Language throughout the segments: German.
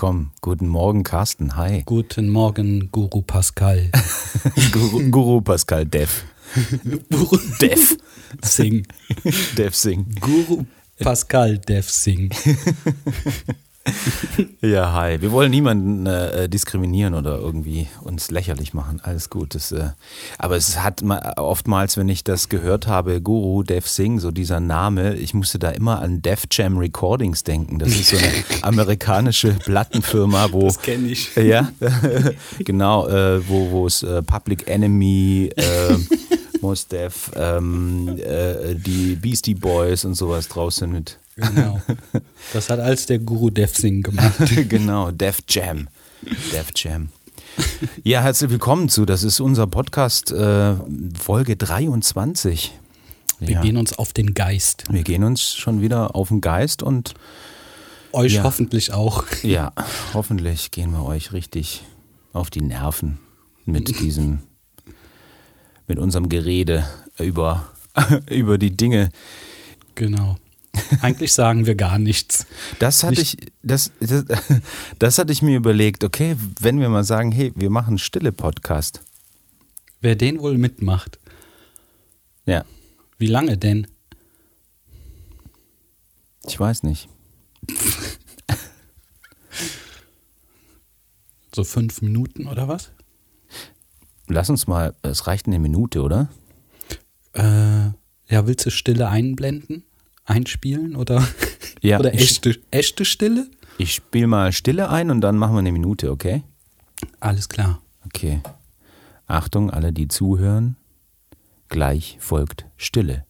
Willkommen. Guten Morgen, Carsten. Hi. Guten Morgen, Guru Pascal. Guru, Guru Pascal Dev. Guru Dev. Singh. Dev Singh. Guru Pascal Dev Singh. Ja, hi. Wir wollen niemanden äh, diskriminieren oder irgendwie uns lächerlich machen. Alles gut. Das, äh, aber es hat ma- oftmals, wenn ich das gehört habe, Guru Dev Singh, so dieser Name, ich musste da immer an Def Jam Recordings denken. Das ist so eine amerikanische Plattenfirma, wo Das kenne ich. Ja, genau, äh, wo wo es äh, Public Enemy, äh, Mos Def, ähm, äh, die Beastie Boys und sowas draußen mit. Genau. Das hat alles der Guru Dev Singh gemacht. genau, Def Jam. Def Jam. Ja, herzlich willkommen zu, das ist unser Podcast äh, Folge 23. Wir ja. gehen uns auf den Geist. wir gehen uns schon wieder auf den Geist und Euch Ja. hoffentlich auch. ja, hoffentlich gehen wir euch richtig auf die Nerven mit diesem, mit unserem Gerede über, über die Dinge, Genau. Eigentlich sagen wir gar nichts. Das hatte ich, das, das, das hatte ich mir überlegt, okay, wenn wir mal sagen, hey, wir machen stille Podcast. Wer den wohl mitmacht? Ja, Wie lange denn? ich weiß nicht. So fünf Minuten oder was? Lass uns mal, es reicht eine Minute, oder? Äh, ja, willst du Stille einblenden? Einspielen oder, Ja, oder ich- echte, echte Stille? Ich spiele mal Stille ein und dann machen wir eine Minute, okay? Alles klar. Okay. Achtung, alle, die zuhören. Gleich folgt Stille.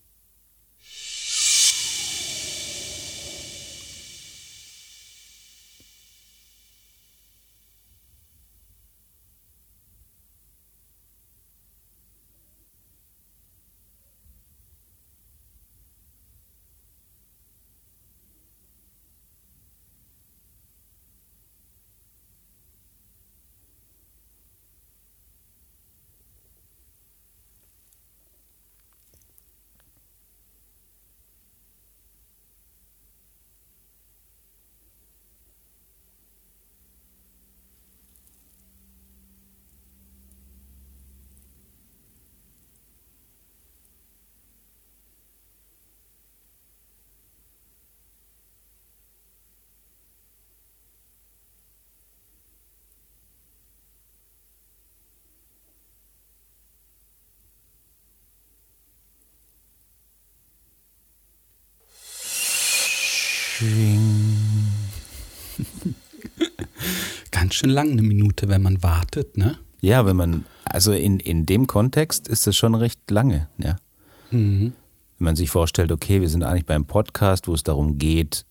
Ganz schön lang eine Minute, wenn man wartet, ne? Ja, wenn man, also in, in dem Kontext ist das schon recht lange, ja. Mhm. Wenn man sich vorstellt, okay, wir sind eigentlich beim Podcast, wo es darum geht,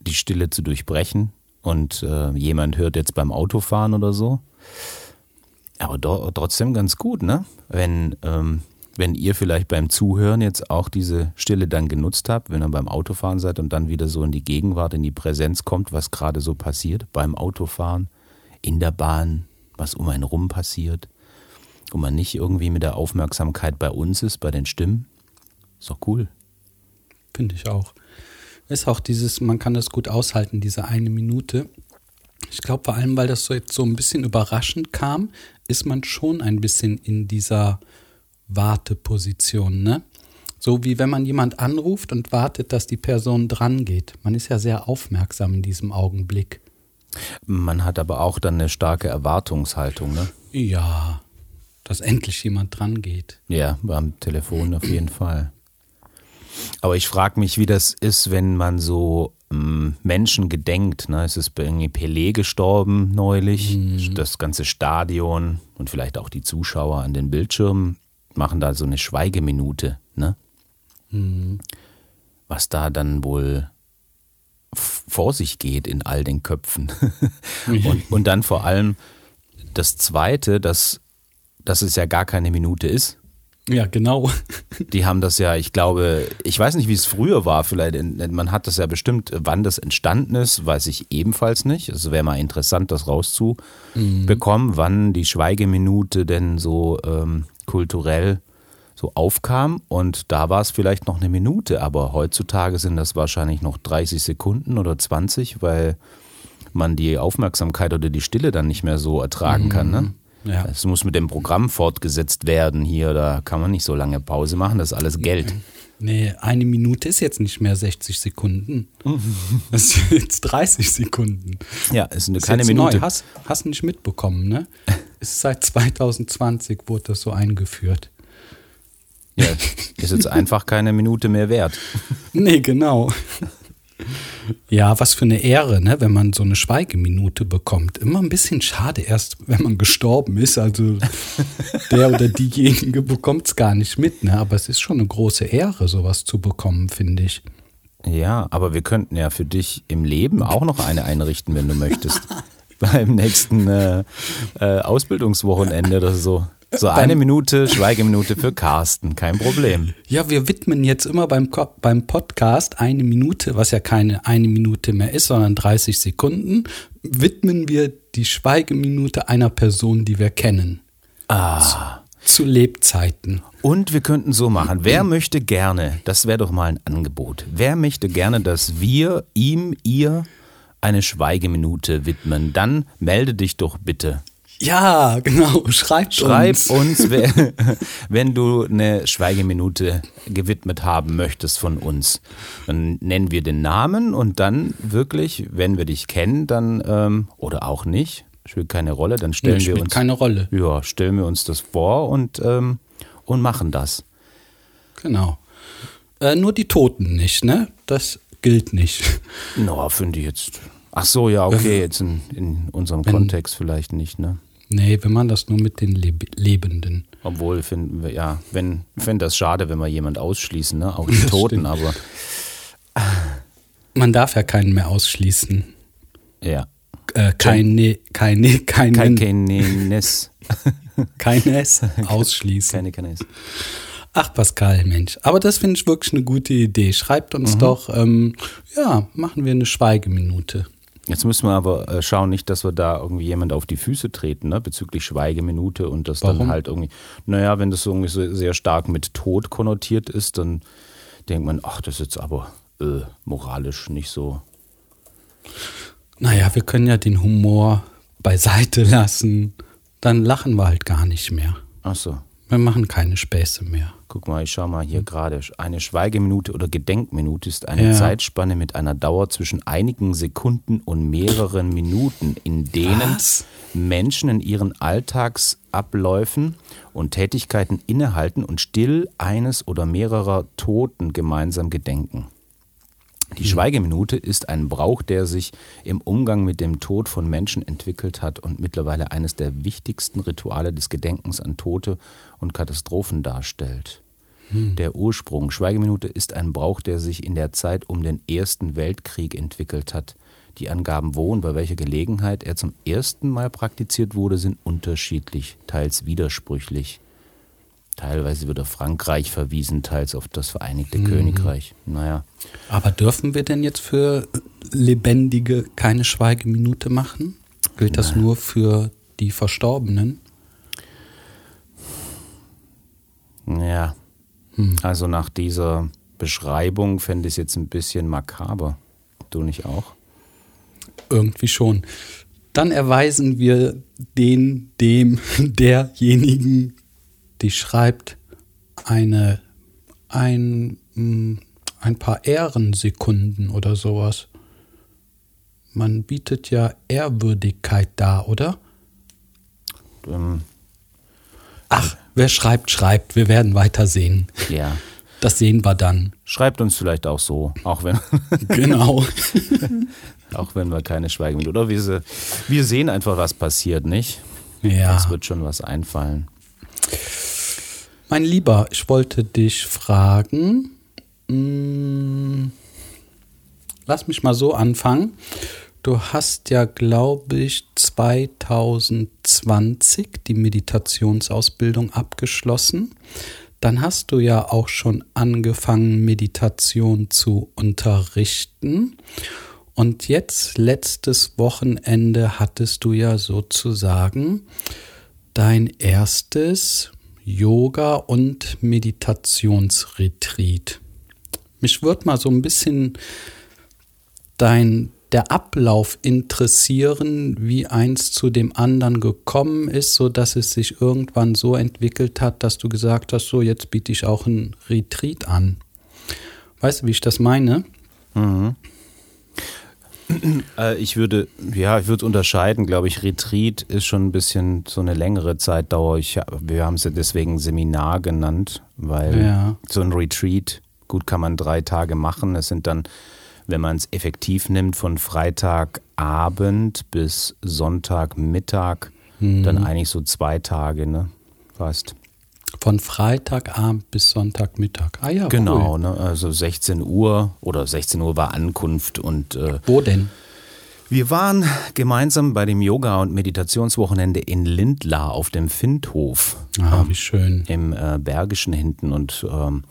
die Stille zu durchbrechen und äh, jemand hört jetzt beim Autofahren oder so. Aber do, trotzdem ganz gut, ne? Wenn, ähm, wenn ihr vielleicht beim Zuhören jetzt auch diese Stille dann genutzt habt, wenn ihr beim Autofahren seid und dann wieder so in die Gegenwart, in die Präsenz kommt, was gerade so passiert beim Autofahren, in der Bahn, was um einen rum passiert, wo man nicht irgendwie mit der Aufmerksamkeit bei uns ist, bei den Stimmen. Ist doch cool. Finde ich auch. Ist auch dieses, man kann das gut aushalten, diese eine Minute. Ich glaube, vor allem, weil das so jetzt so ein bisschen überraschend kam, ist man schon ein bisschen in dieser Warteposition, ne? So wie wenn man jemand anruft und wartet, dass die Person dran geht. Man ist ja sehr aufmerksam in diesem Augenblick. Man hat aber auch dann eine starke Erwartungshaltung, ne? Ja, dass endlich jemand dran geht. Ja, beim Telefon auf jeden Fall. Aber ich frage mich, wie das ist, wenn man so ähm, Menschen gedenkt. Ne? Es ist bei irgendwie Pelé gestorben neulich. Das ganze Stadion und vielleicht auch die Zuschauer an den Bildschirmen machen da so eine Schweigeminute. Ne? Was da dann wohl vor sich geht in all den Köpfen. und, und dann vor allem das Zweite, dass, dass es ja gar keine Minute ist. Ja, genau. Die haben das ja, ich glaube, ich weiß nicht, wie es früher war, vielleicht, man hat das ja bestimmt, wann das entstanden ist, weiß ich ebenfalls nicht. Es wäre mal interessant, das rauszubekommen, wann die Schweigeminute denn so ähm, kulturell so aufkam. Und da war es vielleicht noch eine Minute, aber heutzutage sind das wahrscheinlich noch 30 Sekunden oder 20, weil man die Aufmerksamkeit oder die Stille dann nicht mehr so ertragen kann. Ne? Ja. Es muss mit dem Programm fortgesetzt werden hier, da kann man nicht so lange Pause machen, das ist alles Geld. Nee, eine Minute ist jetzt nicht mehr 60 Sekunden. Das ist jetzt 30 Sekunden. Ja, ist eine Ist keine Minute. Neu. Hast, hast nicht mitbekommen, ne? Ist seit 2020 wurde das so eingeführt. Ja, ist jetzt einfach keine Minute mehr wert. Nee, genau. Ja, was für eine Ehre, ne, wenn man so eine Schweigeminute bekommt. Immer ein bisschen schade, erst wenn man gestorben ist. Also der oder diejenige bekommt es gar nicht mit, ne? Aber es ist schon eine große Ehre, sowas zu bekommen, finde ich. Ja, aber wir könnten ja für dich im Leben auch noch eine einrichten, wenn du möchtest. Beim nächsten äh, äh, Ausbildungswochenende oder so. So eine Minute Schweigeminute für Carsten, kein Problem. Ja, wir widmen jetzt immer beim, beim Podcast eine Minute, was ja keine eine Minute mehr ist, sondern 30 Sekunden, widmen wir die Schweigeminute einer Person, die wir kennen. Ah. Zu Lebzeiten. Und wir könnten so machen. Wer möchte gerne, das wäre doch mal ein Angebot, wer möchte gerne, dass wir ihm, ihr eine Schweigeminute widmen, dann melde dich doch bitte. Ja, genau. Schreibt Schreib uns. uns, wer, wenn du eine Schweigeminute gewidmet haben möchtest von uns. Dann nennen wir den Namen und dann wirklich, wenn wir dich kennen, dann ähm, oder auch nicht, spielt keine Rolle, dann stellen wir spielt uns keine Rolle. ja, stellen wir uns das vor und ähm, und machen das. Genau. Äh, nur die Toten nicht, ne? Das gilt nicht. No, finde ich jetzt. Ach so, ja, okay, jetzt in, in unserem Kontext vielleicht nicht, ne? Nee, wir machen das nur mit den Leb Lebenden. Obwohl finden wir, ja, wenn, fände das schade, wenn wir jemand ausschließen, ne? Auch die Das Toten, stimmt. aber Man darf ja keinen mehr ausschließen. ja. Äh, keine, keine, keinen, Kein Keines. keines ausschließen. Keine Keines. Ach, Pascal, Mensch. Aber das finde ich wirklich eine gute Idee. Schreibt uns doch, ähm, ja, machen wir eine Schweigeminute. Jetzt müssen wir aber äh, schauen, nicht, dass wir da irgendwie jemand auf die Füße treten, ne, bezüglich Schweigeminute und das Warum? dann halt irgendwie, naja, wenn das irgendwie so sehr stark mit Tod konnotiert ist, dann denkt man, ach, das ist jetzt aber äh, moralisch nicht so. Naja, wir können ja den Humor beiseite lassen. Dann lachen wir halt gar nicht mehr. Ach so. Wir machen keine Späße mehr. Guck mal, ich schau mal hier gerade. Eine Schweigeminute oder Gedenkminute ist eine Ja. Zeitspanne mit einer Dauer zwischen einigen Sekunden und mehreren Minuten, in denen Was? Menschen in ihren Alltagsabläufen und Tätigkeiten innehalten und still eines oder mehrerer Toten gemeinsam gedenken. Die Schweigeminute ist ein Brauch, der sich im Umgang mit dem Tod von Menschen entwickelt hat und mittlerweile eines der wichtigsten Rituale des Gedenkens an Tote und Katastrophen darstellt. Der Ursprung Schweigeminute ist ein Brauch, der sich in der Zeit um den Ersten Weltkrieg entwickelt hat. Die Angaben, wo und bei welcher Gelegenheit er zum ersten Mal praktiziert wurde, sind unterschiedlich, teils widersprüchlich. Teilweise wird auf Frankreich verwiesen, teils auf das Vereinigte Königreich. Naja, Aber dürfen wir denn jetzt für Lebendige keine Schweigeminute machen? Gilt das nur für die Verstorbenen? Ja. Also nach dieser Beschreibung fände ich es jetzt ein bisschen makaber. Du nicht auch? Irgendwie schon. Dann erweisen wir den, dem, derjenigen, die schreibt, eine, ein, mm, ein paar Ehrensekunden oder sowas. Man bietet ja Ehrwürdigkeit dar, oder? Ähm, Ach, wer schreibt, schreibt. Wir werden weitersehen. ja. Das sehen wir dann. Schreibt uns vielleicht auch so, auch wenn, Genau. auch wenn wir keine Schweigeminute. Oder wir, wir sehen einfach, was passiert, nicht? Ja. Es wird schon was einfallen. Mein Lieber, ich wollte dich fragen. mm, Lass mich mal so anfangen. Du hast ja, glaube ich, 2020 die Meditationsausbildung abgeschlossen. Dann hast du ja auch schon angefangen, Meditation zu unterrichten. Und jetzt, letztes Wochenende, hattest du ja sozusagen dein erstes Yoga- und Meditationsretreat. Mich würde mal so ein bisschen dein, der Ablauf interessieren, wie eins zu dem anderen gekommen ist, so dass es sich irgendwann so entwickelt hat, dass du gesagt hast, so jetzt biete ich auch ein Retreat an. Weißt du, wie ich das meine? Mhm. Äh, ich würde, ja, ich würde unterscheiden, glaube ich. Retreat ist schon ein bisschen so eine längere Zeitdauer. Ich, wir haben es deswegen Seminar genannt, weil ja. so ein Retreat, gut kann man drei Tage machen. Es sind dann, wenn man es effektiv nimmt, von Freitagabend bis Sonntagmittag, mhm. dann eigentlich so zwei Tage, ne? Fast. Von Freitagabend bis Sonntagmittag. Ah ja, Genau, cool. ne, also 16 Uhr oder 16 Uhr war Ankunft und. Äh, Wo denn? Wir waren gemeinsam bei dem Yoga- und Meditationswochenende in Lindlar auf dem Findhof. Ah, wie schön. Im äh, Bergischen hinten und ähm,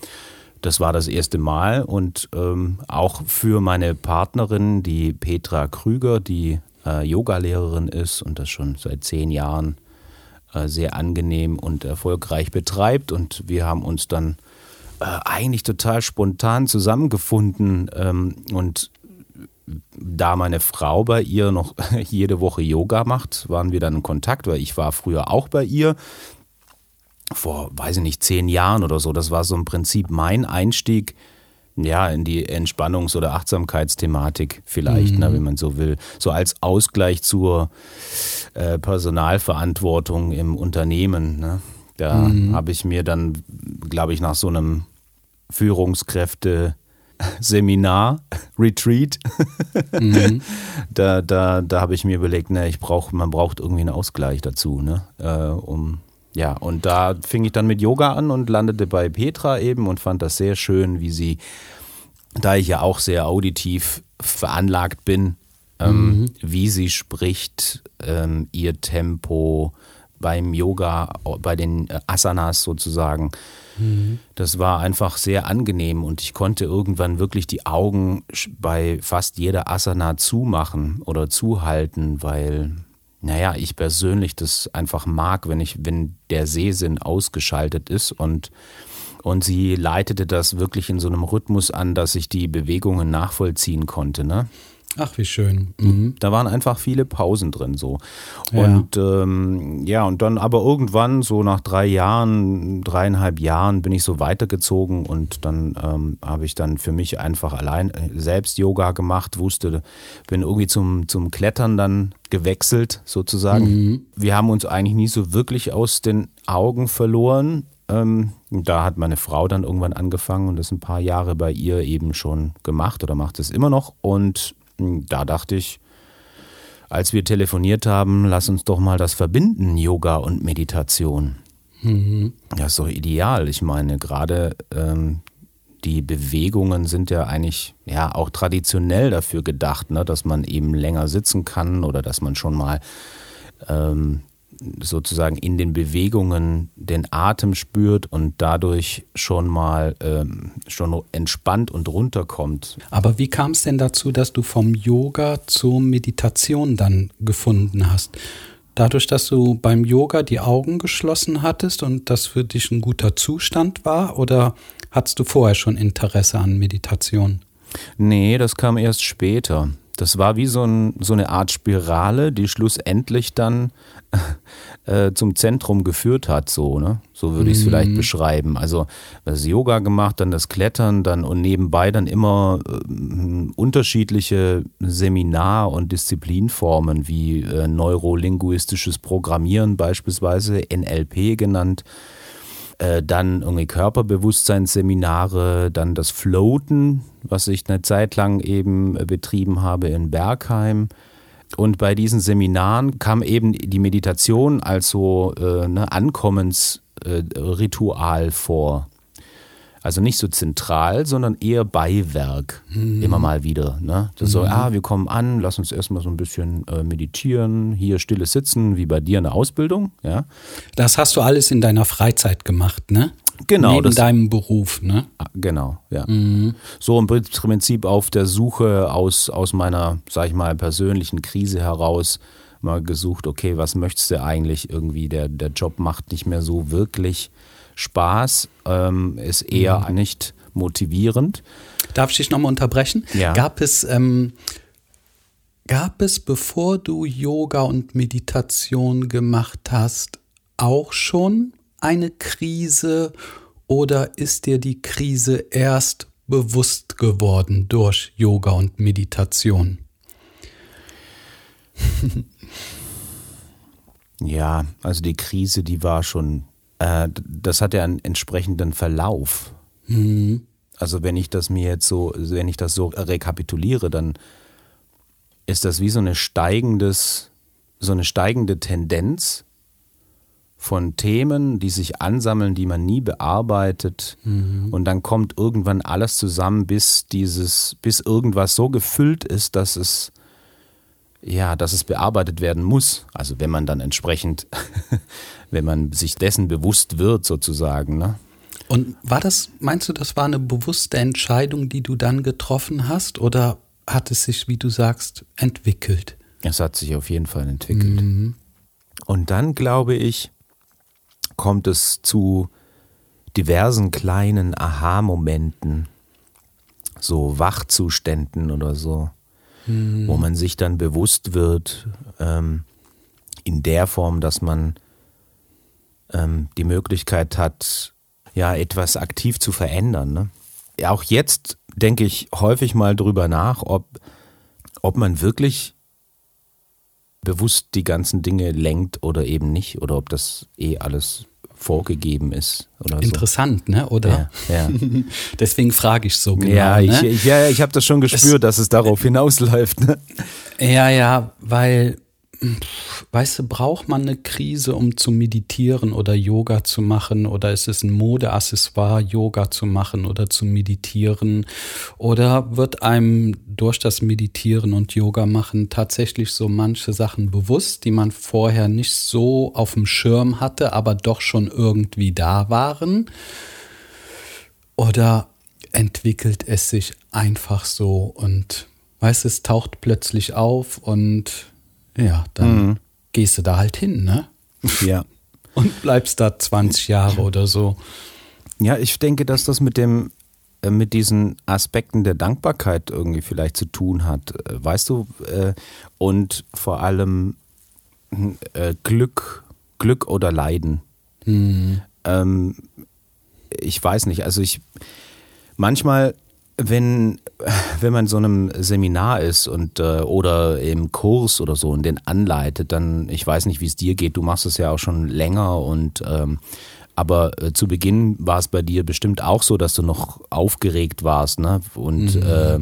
das war das erste Mal und ähm, auch für meine Partnerin, die Petra Krüger, die äh, Yogalehrerin ist und das schon seit zehn Jahren sehr angenehm und erfolgreich betreibt. Und wir haben uns dann äh, eigentlich total spontan zusammengefunden ähm, und da meine Frau bei ihr noch jede Woche Yoga macht, waren wir dann in Kontakt, weil ich war früher auch bei ihr. Vor, weiß ich nicht, zehn Jahren oder so. Das war so im Prinzip mein Einstieg ja, in die Entspannungs- oder Achtsamkeitsthematik vielleicht, mhm. ne, wenn man so will. So als Ausgleich zur äh, Personalverantwortung im Unternehmen. Ne? Da mhm. habe ich mir dann, glaube ich, nach so einem Führungskräfte Seminar, Retreat. Mhm. da da, da habe ich mir überlegt, ne, ich brauch, man braucht irgendwie einen Ausgleich dazu, ne? Äh, um ja, und da fing ich dann mit Yoga an und landete bei Petra eben und fand das sehr schön, wie sie, da ich ja auch sehr auditiv veranlagt bin, ähm, mhm. wie sie spricht, ähm, ihr Tempo beim Yoga, bei den Asanas sozusagen. Mhm. Das war einfach sehr angenehm und ich konnte irgendwann wirklich die Augen bei fast jeder Asana zumachen oder zuhalten, weil naja, ich persönlich das einfach mag, wenn ich, wenn der Sehsinn ausgeschaltet ist und und sie leitete das wirklich in so einem Rhythmus an, dass ich die Bewegungen nachvollziehen konnte. Ne? Ach, wie schön. Mhm. Da waren einfach viele Pausen drin so. Und ja. Ähm, ja, und dann aber irgendwann, so nach drei Jahren, dreieinhalb Jahren, bin ich so weitergezogen und dann ähm, habe ich dann für mich einfach allein äh, selbst Yoga gemacht, wusste, bin irgendwie zum, zum Klettern dann gewechselt sozusagen. Mhm. Wir haben uns eigentlich nie so wirklich aus den Augen verloren. Ähm, da hat meine Frau dann irgendwann angefangen und das ein paar Jahre bei ihr eben schon gemacht oder macht es immer noch. Und da dachte ich, als wir telefoniert haben, lass uns doch mal das verbinden, Yoga und Meditation. Mhm. Das ist doch ideal. Ich meine, gerade ähm, die Bewegungen sind ja eigentlich ja auch traditionell dafür gedacht, ne, dass man eben länger sitzen kann oder dass man schon mal ähm, sozusagen in den Bewegungen den Atem spürt und dadurch schon mal ähm, schon entspannt und runterkommt. Aber wie kam es denn dazu, dass du vom Yoga zur Meditation dann gefunden hast? Dadurch, dass du beim Yoga die Augen geschlossen hattest und das für dich ein guter Zustand war, oder hattest du vorher schon Interesse an Meditation? Nee, das kam erst später. Das war wie so, ein, so eine Art Spirale, die schlussendlich dann äh, zum Zentrum geführt hat, so, ne? So würde ich es mhm. vielleicht beschreiben. Also das Yoga gemacht, dann das Klettern, dann und nebenbei dann immer äh, unterschiedliche Seminar- und Disziplinformen wie äh, neurolinguistisches Programmieren beispielsweise, NLP genannt äh, dann irgendwie Körperbewusstseinsseminare, dann das Floaten, was ich eine Zeit lang eben äh, betrieben habe in Bergheim. Und bei diesen Seminaren kam eben die Meditation als so äh, ne, Ankommensritual äh, vor. Also nicht so zentral, sondern eher Beiwerk. Mhm. Immer mal wieder. Ne? Das mhm. so, ah, wir kommen an, lass uns erstmal so ein bisschen äh, meditieren, hier stilles Sitzen, wie bei dir in der Ausbildung. Ja? Das hast du alles in deiner Freizeit gemacht, ne? Genau. Neben deinem Beruf, ne? Ah, genau, ja. Mhm. So im Prinzip auf der Suche aus, aus meiner, sag ich mal, persönlichen Krise heraus mal gesucht, okay, was möchtest du eigentlich irgendwie? Der, der Job macht nicht mehr so wirklich Spaß, ähm, ist eher mhm. nicht motivierend. Darf ich dich nochmal unterbrechen? Ja. Gab es ähm, Gab es, bevor du Yoga und Meditation gemacht hast, auch schon eine Krise oder ist dir die Krise erst bewusst geworden durch Yoga und Meditation? ja, also die Krise, die war schon, äh, das hat ja einen entsprechenden Verlauf. Mhm. Also wenn ich das mir jetzt so, wenn ich das so rekapituliere, dann ist das wie so eine steigendes, so eine steigende Tendenz von Themen, die sich ansammeln, die man nie bearbeitet. Mhm. Und dann kommt irgendwann alles zusammen, bis dieses, bis irgendwas so gefüllt ist, dass es ja, dass es bearbeitet werden muss. Also wenn man dann entsprechend, wenn man sich dessen bewusst wird, sozusagen. Ne? Und war das, meinst du, das war eine bewusste Entscheidung, die du dann getroffen hast, oder hat es sich, wie du sagst, entwickelt? Es hat sich auf jeden Fall entwickelt. Mhm. Und dann glaube ich, kommt es zu diversen kleinen Aha-Momenten, so Wachzuständen oder so, mhm. wo man sich dann bewusst wird, ähm, in der Form, dass man ähm, die Möglichkeit hat, ja, etwas aktiv zu verändern. Ne? Ja, auch jetzt denke ich häufig mal drüber nach, ob, ob man wirklich bewusst die ganzen Dinge lenkt oder eben nicht oder ob das eh alles vorgegeben ist. Oder Interessant, so. ne? Oder? Ja, ja. Deswegen frage ich so genau. Ja, ich, ne? ich, ja, ich habe das schon gespürt, es, dass es darauf hinausläuft. Ne? Ja, ja, weil weißt du, braucht man eine Krise, um zu meditieren oder Yoga zu machen? Oder ist es ein Modeaccessoire, Yoga zu machen oder zu meditieren? Oder wird einem durch das Meditieren und Yoga machen tatsächlich so manche Sachen bewusst, die man vorher nicht so auf dem Schirm hatte, aber doch schon irgendwie da waren? Oder entwickelt es sich einfach so und weißt es taucht plötzlich auf und ja, dann mhm. gehst du da halt hin, ne? Ja. Und bleibst da 20 Jahre oder so. Ja, ich denke, dass das mit dem äh, mit diesen Aspekten der Dankbarkeit irgendwie vielleicht zu tun hat, äh, weißt du, äh, und vor allem Glück, Glück oder Leiden. Mhm. Ähm, ich weiß nicht, also ich manchmal wenn, wenn man so einem Seminar ist und äh, oder im Kurs oder so und den anleitet, dann, ich weiß nicht, wie es dir geht, du machst es ja auch schon länger und ähm, aber äh, zu Beginn war es bei dir bestimmt auch so, dass du noch aufgeregt warst, ne? Und, mhm. äh,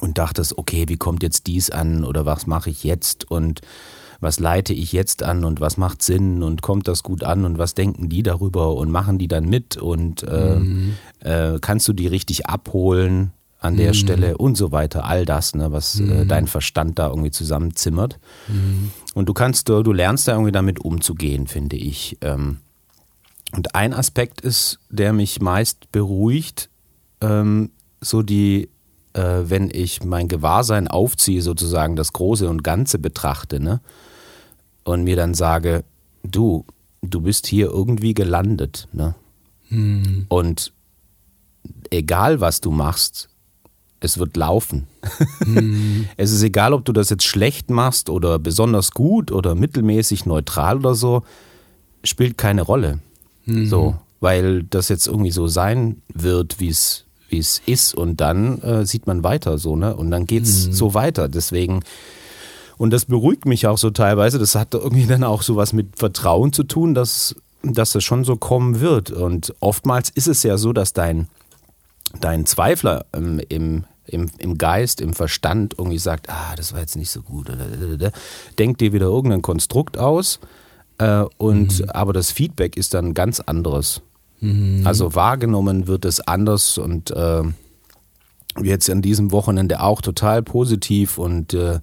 und dachtest, okay, wie kommt jetzt dies an oder was mache ich jetzt? Und was leite ich jetzt an und was macht Sinn und kommt das gut an und was denken die darüber und machen die dann mit und äh, mhm. äh, kannst du die richtig abholen an der mhm. Stelle und so weiter, all das, ne, was äh, mhm. äh, dein Verstand da irgendwie zusammenzimmert. Mhm. Und du kannst, du, du lernst da irgendwie damit umzugehen, finde ich. Ähm, und ein Aspekt ist, der mich meist beruhigt, ähm, so die, äh, wenn ich mein Gewahrsein aufziehe, sozusagen das Große und Ganze betrachte, ne? Und mir dann sage, du, du bist hier irgendwie gelandet. Ne? Hm. Und egal was du machst, es wird laufen. Hm. es ist egal, ob du das jetzt schlecht machst oder besonders gut oder mittelmäßig neutral oder so, spielt keine Rolle. Hm. So, weil das jetzt irgendwie so sein wird, wie es wie es ist und dann äh, sieht man weiter so, ne? Und dann geht's hm. so weiter. Deswegen und das beruhigt mich auch so teilweise. Das hat irgendwie dann auch so was mit Vertrauen zu tun, dass, dass das schon so kommen wird. Und oftmals ist es ja so, dass dein, dein Zweifler ähm, im, im, im Geist, im Verstand irgendwie sagt, ah, das war jetzt nicht so gut. Denkt dir wieder irgendein Konstrukt aus. Äh, und mhm. aber das Feedback ist dann ganz anderes. Mhm. Also wahrgenommen wird es anders und äh, jetzt an diesem Wochenende auch total positiv und äh,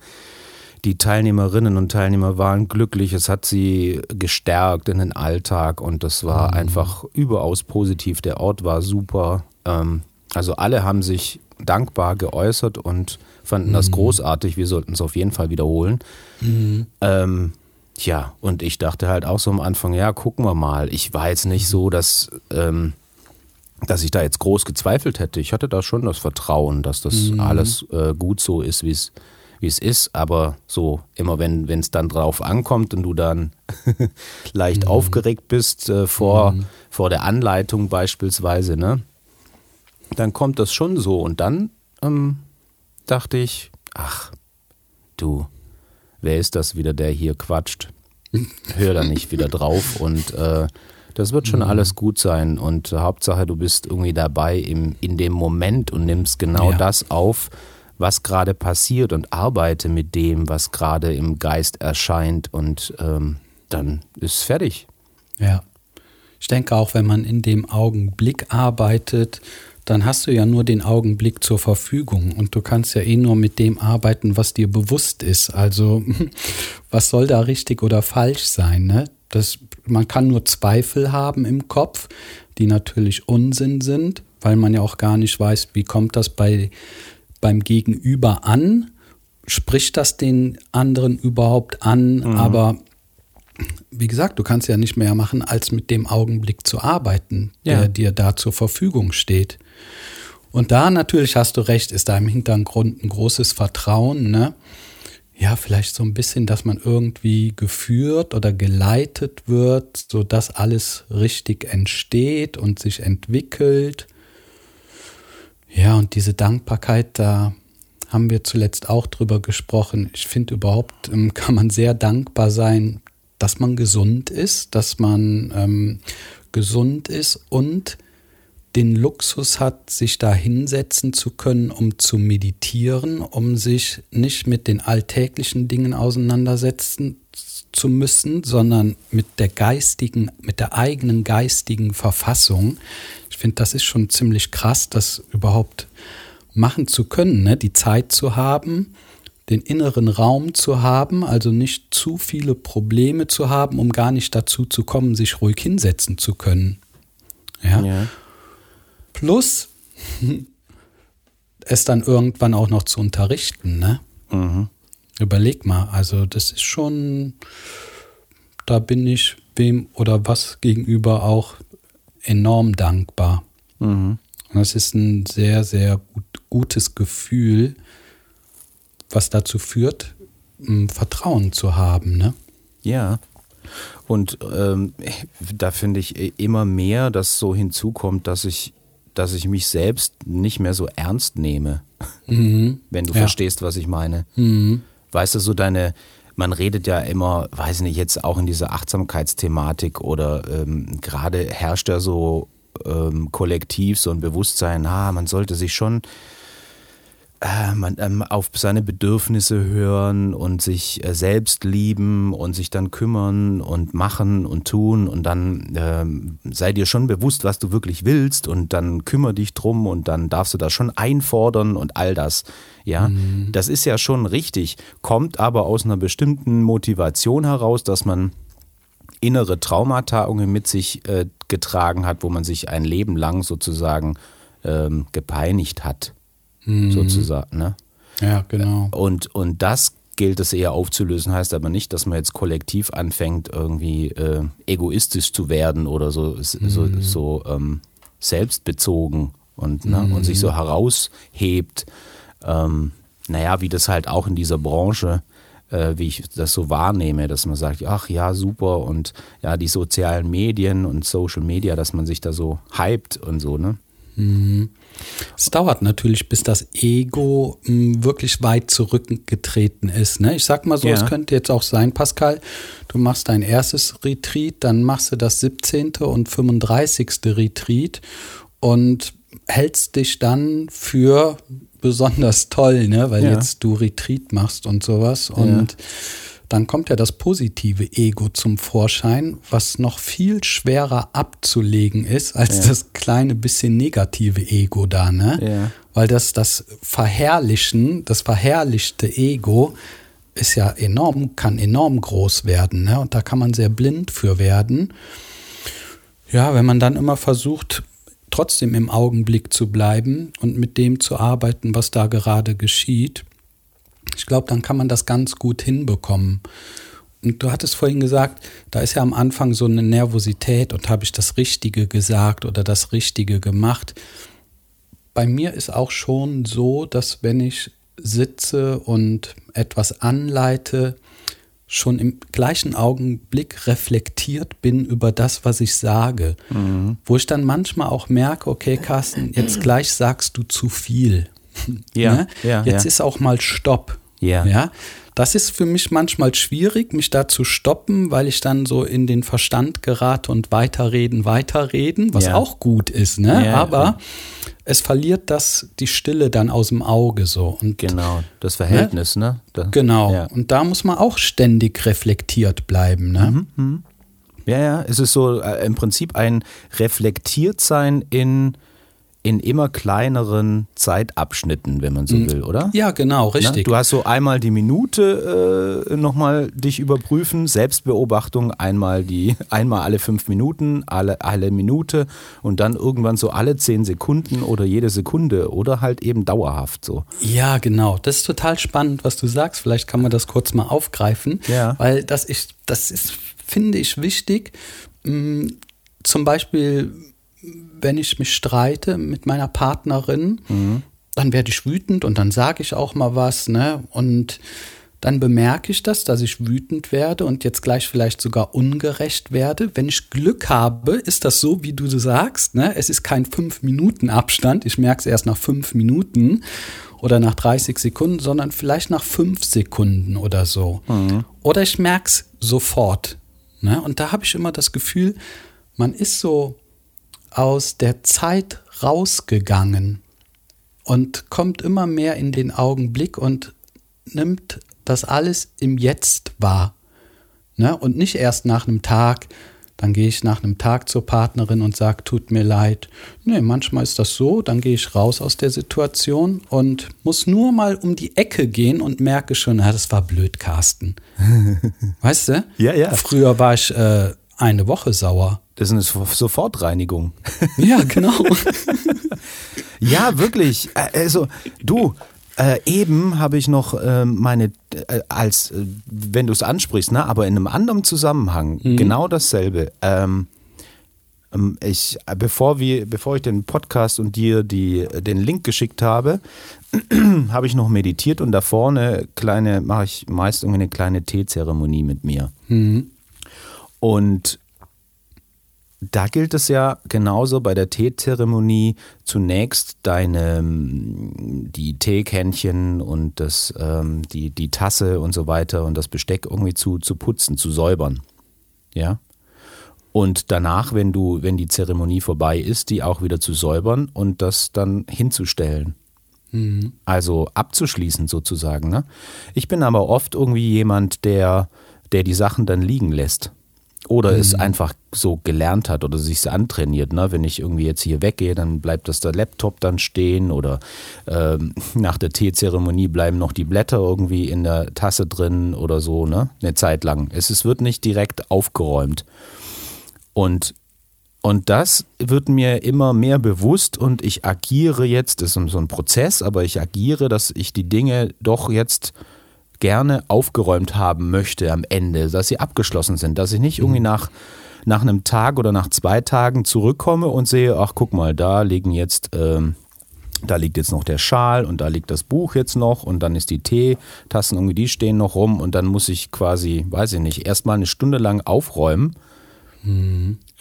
die Teilnehmerinnen und Teilnehmer waren glücklich, es hat sie gestärkt in den Alltag und das war mhm. einfach überaus positiv. Der Ort war super. Ähm, also alle haben sich dankbar geäußert und fanden mhm. das großartig. Wir sollten es auf jeden Fall wiederholen. Mhm. Ähm, ja, und ich dachte halt auch so am Anfang, ja, gucken wir mal. Ich war jetzt nicht so, dass, ähm, dass ich da jetzt groß gezweifelt hätte. Ich hatte da schon das Vertrauen, dass das mhm. alles äh, gut so ist, wie es wie es ist, aber so immer wenn es dann drauf ankommt und du dann leicht mhm. aufgeregt bist äh, vor, mhm. vor der Anleitung beispielsweise, ne? Dann kommt das schon so und dann ähm, dachte ich, ach, du, wer ist das wieder, der hier quatscht? Hör da nicht wieder drauf und äh, das wird schon mhm. alles gut sein und Hauptsache, du bist irgendwie dabei im, in dem Moment und nimmst genau ja. das auf, was gerade passiert und arbeite mit dem, was gerade im Geist erscheint und ähm, dann ist fertig. Ja. Ich denke auch, wenn man in dem Augenblick arbeitet, dann hast du ja nur den Augenblick zur Verfügung und du kannst ja eh nur mit dem arbeiten, was dir bewusst ist. Also was soll da richtig oder falsch sein? Ne? Das, man kann nur Zweifel haben im Kopf, die natürlich Unsinn sind, weil man ja auch gar nicht weiß, wie kommt das bei, beim Gegenüber an? Spricht das den anderen überhaupt an? Mhm. Aber wie gesagt, du kannst ja nicht mehr machen, als mit dem Augenblick zu arbeiten, der ja. dir da zur Verfügung steht. Und da natürlich hast du recht, ist da im Hintergrund ein großes Vertrauen, ne? Ja, vielleicht so ein bisschen, dass man irgendwie geführt oder geleitet wird, so dass alles richtig entsteht und sich entwickelt. Ja, und diese Dankbarkeit, da haben wir zuletzt auch drüber gesprochen. Ich finde überhaupt ähm, kann man sehr dankbar sein, dass man gesund ist, dass man ähm, gesund ist und den Luxus hat, sich da hinsetzen zu können, um zu meditieren, um sich nicht mit den alltäglichen Dingen auseinandersetzen zu müssen, sondern mit der geistigen, mit der eigenen geistigen Verfassung. Ich finde, das ist schon ziemlich krass, das überhaupt machen zu können, ne? die Zeit zu haben, den inneren Raum zu haben, also nicht zu viele Probleme zu haben, um gar nicht dazu zu kommen, sich ruhig hinsetzen zu können. Ja. ja. Plus es dann irgendwann auch noch zu unterrichten, ne? Mhm. Überleg mal, also das ist schon, da bin ich wem oder was gegenüber auch enorm dankbar. Mhm. Das ist ein sehr, sehr gut, gutes Gefühl, was dazu führt, Vertrauen zu haben, ne? Ja. Und ähm, da finde ich immer mehr, dass so hinzukommt, dass ich dass ich mich selbst nicht mehr so ernst nehme, mhm. wenn du ja. verstehst, was ich meine. Mhm. Weißt du, so deine, man redet ja immer, weiß nicht, jetzt auch in dieser Achtsamkeitsthematik oder ähm, gerade herrscht ja so ähm, kollektiv so ein Bewusstsein, ah, man sollte sich schon äh, man, ähm, auf seine Bedürfnisse hören und sich äh, selbst lieben und sich dann kümmern und machen und tun und dann ähm, sei dir schon bewusst, was du wirklich willst und dann kümmere dich drum und dann darfst du das schon einfordern und all das. Ja, mhm. das ist ja schon richtig, kommt aber aus einer bestimmten Motivation heraus, dass man innere Traumata mit sich äh, getragen hat, wo man sich ein Leben lang sozusagen ähm, gepeinigt hat mhm. sozusagen. Ne? Ja, genau. Und, und das gilt es eher aufzulösen, heißt aber nicht, dass man jetzt kollektiv anfängt, irgendwie äh, egoistisch zu werden oder so, mhm. so, so ähm, selbstbezogen und, ne, mhm. und sich so heraushebt. Ähm, naja, wie das halt auch in dieser Branche, äh, wie ich das so wahrnehme, dass man sagt, ach ja, super und ja, die sozialen Medien und Social Media, dass man sich da so hypt und so, ne? Mhm. Es dauert natürlich, bis das Ego hm, wirklich weit zurückgetreten ist. Ne? Ich sag mal so, ja. es könnte jetzt auch sein, Pascal, du machst dein erstes Retreat, dann machst du das 17. und 35. Retreat und hältst dich dann für besonders toll, ne? weil ja. jetzt du Retreat machst und sowas. Und ja dann kommt ja das positive Ego zum Vorschein, was noch viel schwerer abzulegen ist als ja. das kleine bisschen negative Ego da, ne? Ja. Weil das, das Verherrlichen, das verherrlichte Ego ist ja enorm, kann enorm groß werden, ne? Und da kann man sehr blind für werden. Ja, wenn man dann immer versucht, trotzdem im Augenblick zu bleiben und mit dem zu arbeiten, was da gerade geschieht, ich glaube, dann kann man das ganz gut hinbekommen. Und du hattest vorhin gesagt, da ist ja am Anfang so eine Nervosität und habe ich das Richtige gesagt oder das Richtige gemacht. Bei mir ist auch schon so, dass wenn ich sitze und etwas anleite, schon im gleichen Augenblick reflektiert bin über das, was ich sage. Mhm. Wo ich dann manchmal auch merke, okay, Carsten, jetzt gleich sagst du zu viel. Ja, ne? ja Jetzt ja. ist auch mal Stopp. Ja. ja. Das ist für mich manchmal schwierig, mich da zu stoppen, weil ich dann so in den Verstand gerate und weiterreden, weiterreden, was Ja. auch gut ist, ne? Ja, Aber es verliert das die Stille dann aus dem Auge so. Und Genau, das Verhältnis, ne? Da, Genau. Ja. Und da muss man auch ständig reflektiert bleiben. Ne? Mhm. Ja, ja, es ist so äh, im Prinzip ein Reflektiertsein in, in immer kleineren Zeitabschnitten, wenn man so will, oder? Ja, genau, Ne? richtig. Du hast so einmal die Minute äh, nochmal dich überprüfen, Selbstbeobachtung, einmal die, einmal alle fünf Minuten, alle, alle Minute und dann irgendwann so alle zehn Sekunden oder jede Sekunde oder halt eben dauerhaft so. Ja, genau. Das ist total spannend, was du sagst. Vielleicht kann man das kurz mal aufgreifen, Ja. weil das ist, das ist, finde ich, wichtig. Mm, Zum Beispiel, wenn ich mich streite mit meiner Partnerin, dann werde ich wütend und dann sage ich auch mal was, ne? Und dann bemerke ich das, dass ich wütend werde und jetzt gleich vielleicht sogar ungerecht werde. Wenn ich Glück habe, ist das so, wie du sagst. Ne? Es ist kein fünf Minuten Abstand. Ich merke es erst nach fünf Minuten oder nach 30 Sekunden, sondern vielleicht nach fünf Sekunden oder so. Oder ich merke es sofort. Ne? Und da habe ich immer das Gefühl, man ist so aus der Zeit rausgegangen und kommt immer mehr in den Augenblick und nimmt das alles im Jetzt wahr. Ne? Und nicht erst nach einem Tag, dann gehe ich nach einem Tag zur Partnerin und sage, tut mir leid. Nee, manchmal ist das so, dann gehe ich raus aus der Situation und muss nur mal um die Ecke gehen und merke schon, na, das war blöd, Carsten. weißt du? Ja, ja. Früher war ich äh, eine Woche sauer. Das ist eine So- Sofortreinigung. Ja, genau. Ja, wirklich. Äh, Also, du, äh, eben habe ich noch äh, meine, äh, als, äh, wenn du es ansprichst, ne, aber in einem anderen Zusammenhang, genau dasselbe. Ähm, ähm, ich, äh, bevor, wir, bevor ich den Podcast und dir die, den Link geschickt habe, habe ich noch meditiert und da vorne kleine, mache ich meist irgendwie eine kleine Teezeremonie mit mir. Und da gilt es ja genauso bei der Teezeremonie zunächst deine ähm, die Teekännchen und das ähm, die die Tasse und so weiter und das Besteck irgendwie zu zu putzen, zu säubern. Ja? Und danach, wenn du wenn die Zeremonie vorbei ist, die auch wieder zu säubern und das dann hinzustellen. Also abzuschließen sozusagen, ne? Ich bin aber oft irgendwie jemand, der der die Sachen dann liegen lässt oder es einfach so gelernt hat oder sich antrainiert. Ne? Wenn ich irgendwie jetzt hier weggehe, dann bleibt das der Laptop dann stehen oder ähm, nach der Teezeremonie bleiben noch die Blätter irgendwie in der Tasse drin oder so, ne? Eine Zeit lang. Es, es wird nicht direkt aufgeräumt. Und, und das wird mir immer mehr bewusst und ich agiere jetzt, das ist so ein Prozess, aber ich agiere, dass ich die Dinge doch jetzt gerne aufgeräumt haben möchte am Ende, dass sie abgeschlossen sind, dass ich nicht irgendwie nach, nach einem Tag oder nach zwei Tagen zurückkomme und sehe, ach guck mal, da liegen jetzt, ähm, da liegt jetzt noch der Schal und da liegt das Buch jetzt noch und dann ist die Teetassen irgendwie, die stehen noch rum und dann muss ich quasi, weiß ich nicht, erstmal eine Stunde lang aufräumen.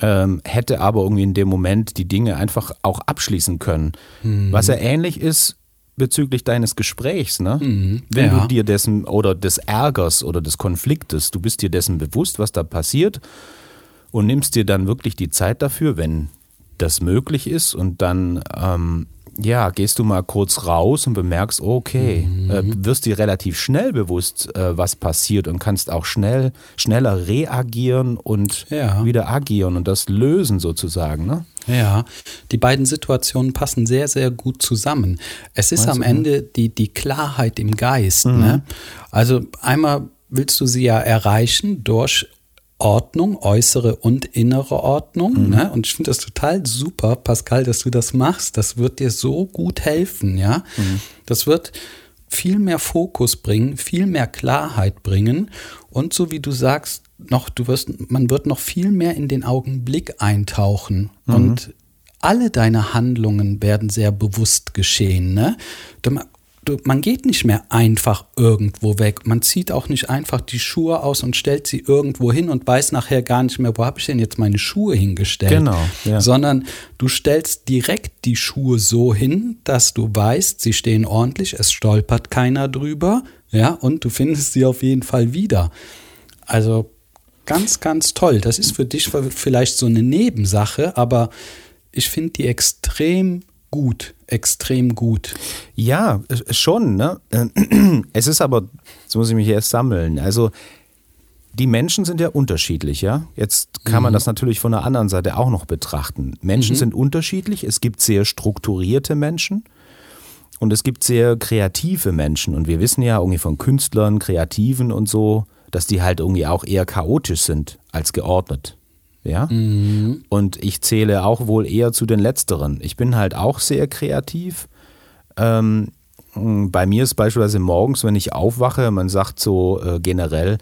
Ähm, hätte aber irgendwie in dem Moment die Dinge einfach auch abschließen können. Was ja ähnlich ist bezüglich deines Gesprächs, ne? Wenn ja. du dir dessen oder des Ärgers oder des Konfliktes, du bist dir dessen bewusst, was da passiert und nimmst dir dann wirklich die Zeit dafür, wenn das möglich ist und dann ähm, ja, gehst du mal kurz raus und bemerkst, okay, äh, wirst dir relativ schnell bewusst, äh, was passiert und kannst auch schnell, schneller reagieren und Ja. wieder agieren und das lösen sozusagen, ne? Ja, die beiden Situationen passen sehr, sehr gut zusammen. Es ist Meinst am du, Ende die, die Klarheit im Geist. Ne? Also einmal willst du sie ja erreichen durch Ordnung, äußere und innere Ordnung. Ne? Und ich finde das total super, Pascal, dass du das machst. Das wird dir so gut helfen, ja. Das wird viel mehr Fokus bringen, viel mehr Klarheit bringen und so wie du sagst, noch du wirst man wird noch viel mehr in den Augenblick eintauchen und alle deine Handlungen werden sehr bewusst geschehen, ne? Man geht nicht mehr einfach irgendwo weg. Man zieht auch nicht einfach die Schuhe aus und stellt sie irgendwo hin und weiß nachher gar nicht mehr, wo habe ich denn jetzt meine Schuhe hingestellt. Genau, ja. Sondern du stellst direkt die Schuhe so hin, dass du weißt, sie stehen ordentlich, es stolpert keiner drüber, ja, und du findest sie auf jeden Fall wieder. Also ganz, ganz toll. Das ist für dich vielleicht so eine Nebensache, aber ich finde die extrem gut, extrem gut. Ja, schon. Ne? Es ist aber, jetzt muss ich mich erst sammeln. Also die Menschen sind ja unterschiedlich, ja. Jetzt kann man mhm. das natürlich von der anderen Seite auch noch betrachten. Menschen mhm. sind unterschiedlich. Es gibt sehr strukturierte Menschen und es gibt sehr kreative Menschen. Und wir wissen ja irgendwie von Künstlern, Kreativen und so, dass die halt irgendwie auch eher chaotisch sind als geordnet. Ja. Mhm. Und ich zähle auch wohl eher zu den Letzteren. Ich bin halt auch sehr kreativ. Ähm, bei mir ist beispielsweise morgens, wenn ich aufwache, man sagt so äh, generell,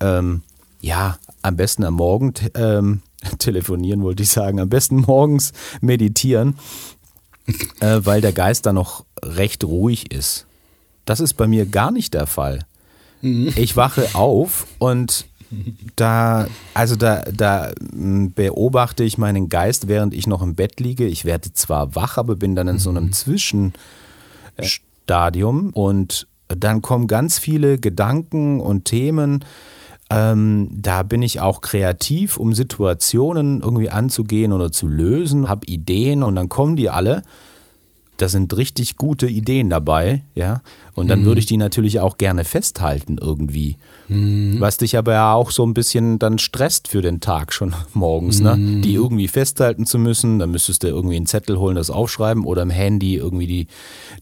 ähm, ja, am besten am Morgen ähm, telefonieren, wollte ich sagen, am besten morgens meditieren, äh, weil der Geist da noch recht ruhig ist. Das ist bei mir gar nicht der Fall. Mhm. Ich wache auf und da, also da, da hm, beobachte ich meinen Geist, während ich noch im Bett liege. Ich werde zwar wach, aber bin dann in so einem mhm. Zwischenstadium und dann kommen ganz viele Gedanken und Themen. Ähm, da bin ich auch kreativ, um Situationen irgendwie anzugehen oder zu lösen, habe Ideen und dann kommen die alle da sind richtig gute Ideen dabei, ja. Und dann mhm. würde ich die natürlich auch gerne festhalten irgendwie. Mhm. Was dich aber ja auch so ein bisschen dann stresst für den Tag schon morgens, ne? mhm. ne? Die irgendwie festhalten zu müssen. Dann müsstest du irgendwie einen Zettel holen, das aufschreiben oder im Handy irgendwie die,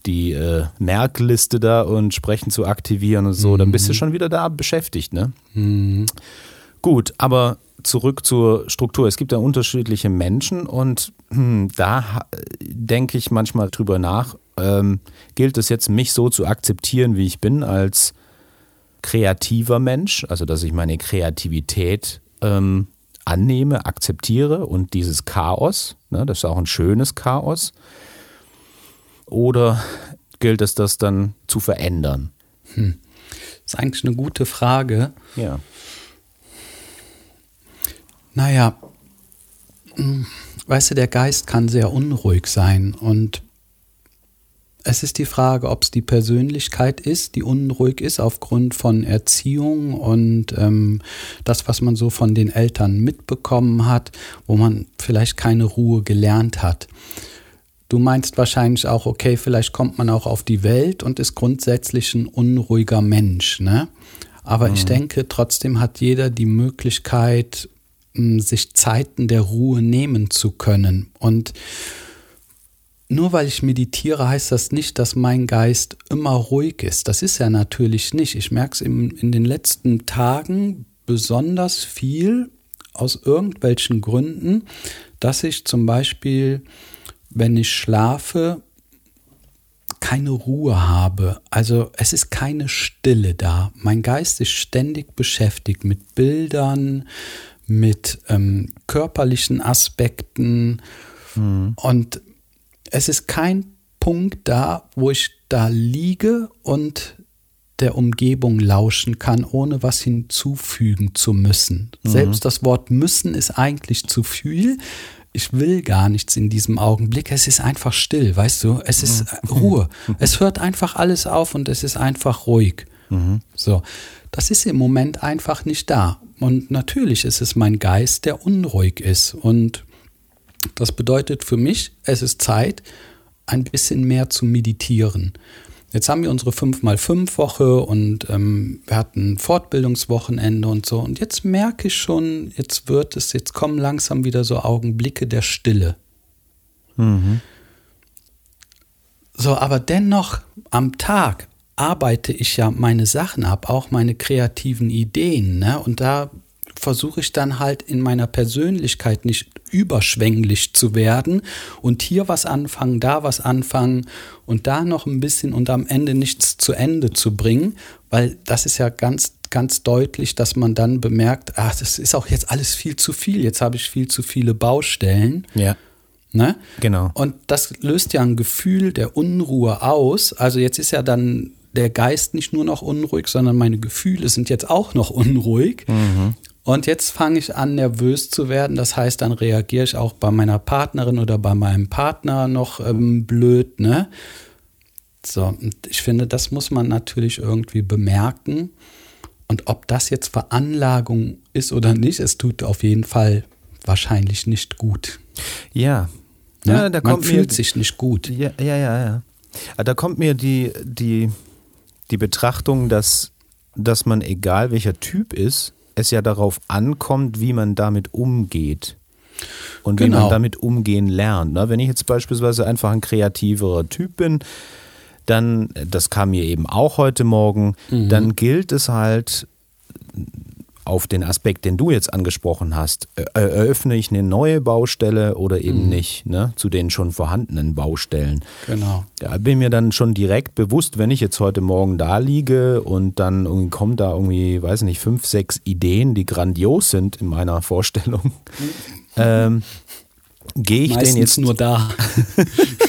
die äh, Merkliste da und sprechen zu aktivieren und so. Dann bist du mhm. schon wieder da beschäftigt, ne? Mhm. Gut, aber zurück zur Struktur. Es gibt ja unterschiedliche Menschen und hm, da denke ich manchmal drüber nach. Ähm, gilt es jetzt, mich so zu akzeptieren, wie ich bin, als kreativer Mensch, also dass ich meine Kreativität ähm, annehme, akzeptiere und dieses Chaos, ne, das ist auch ein schönes Chaos, oder gilt es, das dann zu verändern? Hm. Das ist eigentlich eine gute Frage. Ja. Naja, hm, weißt du, der Geist kann sehr unruhig sein und es ist die Frage, ob es die Persönlichkeit ist, die unruhig ist aufgrund von Erziehung und ähm, das, was man so von den Eltern mitbekommen hat, wo man vielleicht keine Ruhe gelernt hat. Du meinst wahrscheinlich auch, okay, vielleicht kommt man auch auf die Welt und ist grundsätzlich ein unruhiger Mensch, ne? Aber mhm. ich denke, trotzdem hat jeder die Möglichkeit, sich Zeiten der Ruhe nehmen zu können. Und nur weil ich meditiere, heißt das nicht, dass mein Geist immer ruhig ist. Das ist er natürlich nicht. Ich merke es in, in den letzten Tagen besonders viel aus irgendwelchen Gründen, dass ich zum Beispiel, wenn ich schlafe, keine Ruhe habe. Also es ist keine Stille da. Mein Geist ist ständig beschäftigt mit Bildern, mit ähm, körperlichen Aspekten. Mhm. Und es ist kein Punkt da, wo ich da liege und der Umgebung lauschen kann, ohne was hinzufügen zu müssen. Mhm. Selbst das Wort müssen ist eigentlich zu viel. Ich will gar nichts in diesem Augenblick. Es ist einfach still, weißt du? Es ist mhm. Ruhe. Es hört einfach alles auf und es ist einfach ruhig. Mhm. So. Das ist im Moment einfach nicht da. Und natürlich ist es mein Geist, der unruhig ist. Und das bedeutet für mich, es ist Zeit, ein bisschen mehr zu meditieren. Jetzt haben wir unsere 5x5-Woche und ähm, wir hatten Fortbildungswochenende und so. Und jetzt merke ich schon, jetzt wird es, jetzt kommen langsam wieder so Augenblicke der Stille. Mhm. So, aber dennoch am Tag, arbeite ich ja meine Sachen ab, auch meine kreativen Ideen. Ne? Und da versuche ich dann halt in meiner Persönlichkeit nicht überschwänglich zu werden und hier was anfangen, da was anfangen und da noch ein bisschen und am Ende nichts zu Ende zu bringen, weil das ist ja ganz ganz deutlich, dass man dann bemerkt, ach, das ist auch jetzt alles viel zu viel, jetzt habe ich viel zu viele Baustellen. Ja. Ne? Genau. Und das löst ja ein Gefühl der Unruhe aus. Also jetzt ist ja dann der Geist nicht nur noch unruhig, sondern meine Gefühle sind jetzt auch noch unruhig. Und jetzt fange ich an, nervös zu werden. Das heißt, dann reagiere ich auch bei meiner Partnerin oder bei meinem Partner noch ähm, blöd, ne? So, und ich finde, das muss man natürlich irgendwie bemerken. Und ob das jetzt Veranlagung ist oder nicht, es tut auf jeden Fall wahrscheinlich nicht gut. Ja. Ne? Ja, da man kommt fühlt mir, sich nicht gut. Ja, ja, ja, ja. Aber Da kommt mir die, die, die Betrachtung, dass, dass man, egal welcher Typ ist, es ja darauf ankommt, wie man damit umgeht. Und wie Genau. man damit umgehen lernt. Ne? Wenn ich jetzt beispielsweise einfach ein kreativerer Typ bin, dann, das kam mir eben auch heute Morgen, dann gilt es halt auf den Aspekt, den du jetzt angesprochen hast, äh, eröffne ich eine neue Baustelle oder eben nicht, ne, zu den schon vorhandenen Baustellen. Genau. Da bin mir dann schon direkt bewusst, wenn ich jetzt heute Morgen da liege und dann irgendwie kommen da irgendwie, weiß nicht, fünf, sechs Ideen, die grandios sind in meiner Vorstellung. Ähm, Gehe ich Meistens den jetzt nur da.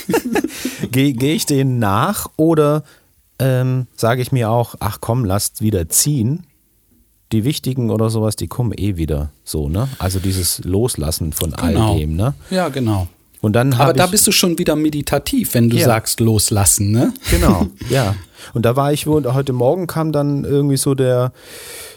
Gehe geh ich denen nach oder ähm, sage ich mir auch, ach komm, lasst wieder ziehen. Die wichtigen oder sowas, die kommen eh wieder so, ne? Also dieses Loslassen von Genau. all dem, ne? Ja, genau. Und dann Aber da bist du schon wieder meditativ, wenn du Ja. sagst loslassen, ne? Genau, ja. Und da war ich, wohl- heute Morgen kam dann irgendwie so der,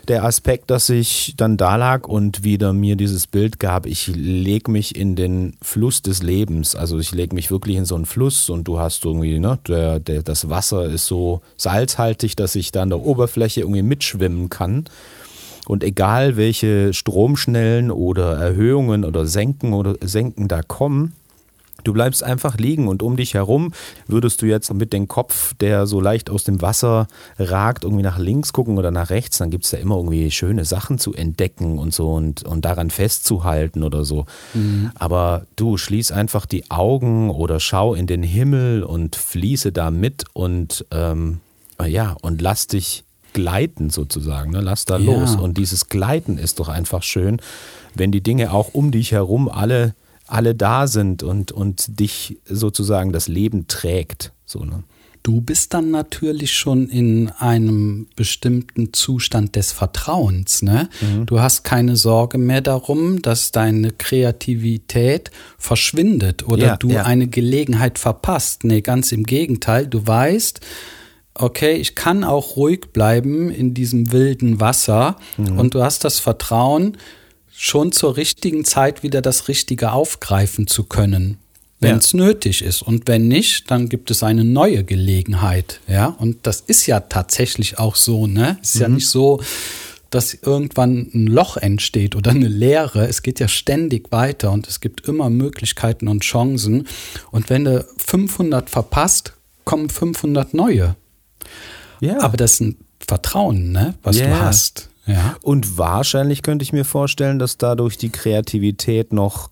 der Aspekt, dass ich dann da lag und wieder mir dieses Bild gab, ich leg mich in den Fluss des Lebens. Also ich leg mich wirklich in so einen Fluss und du hast irgendwie, ne, der, der, das Wasser ist so salzhaltig, dass ich da an der Oberfläche irgendwie mitschwimmen kann. Und egal welche Stromschnellen oder Erhöhungen oder Senken oder Senken da kommen, Du bleibst einfach liegen und um dich herum würdest du jetzt mit dem Kopf, der so leicht aus dem Wasser ragt, irgendwie nach links gucken oder nach rechts, dann gibt es da immer irgendwie schöne Sachen zu entdecken und so und, und daran festzuhalten oder so. Aber du schließ einfach die Augen oder schau in den Himmel und fließe da mit und ähm, ja, und lass dich gleiten sozusagen, ne? lass da Ja. los. Und dieses Gleiten ist doch einfach schön, wenn die Dinge auch um dich herum alle alle da sind und, und dich sozusagen das Leben trägt. So, ne? Du bist dann natürlich schon in einem bestimmten Zustand des Vertrauens. Ne? Du hast keine Sorge mehr darum, dass deine Kreativität verschwindet oder Ja, du ja. eine Gelegenheit verpasst. Nee, ganz im Gegenteil. Du weißt, okay, ich kann auch ruhig bleiben in diesem wilden Wasser und du hast das Vertrauen, schon zur richtigen Zeit wieder das Richtige aufgreifen zu können, wenn Ja. es nötig ist. Und wenn nicht, dann gibt es eine neue Gelegenheit. Ja, und das ist ja tatsächlich auch so, ne? Es ist ja nicht so, dass irgendwann ein Loch entsteht oder eine Leere. Es geht ja ständig weiter und es gibt immer Möglichkeiten und Chancen. Und wenn du 500 verpasst, kommen 500 neue. Ja. Aber das ist ein Vertrauen, ne? Was Ja. du hast. Ja. und wahrscheinlich könnte ich mir vorstellen, dass dadurch die Kreativität noch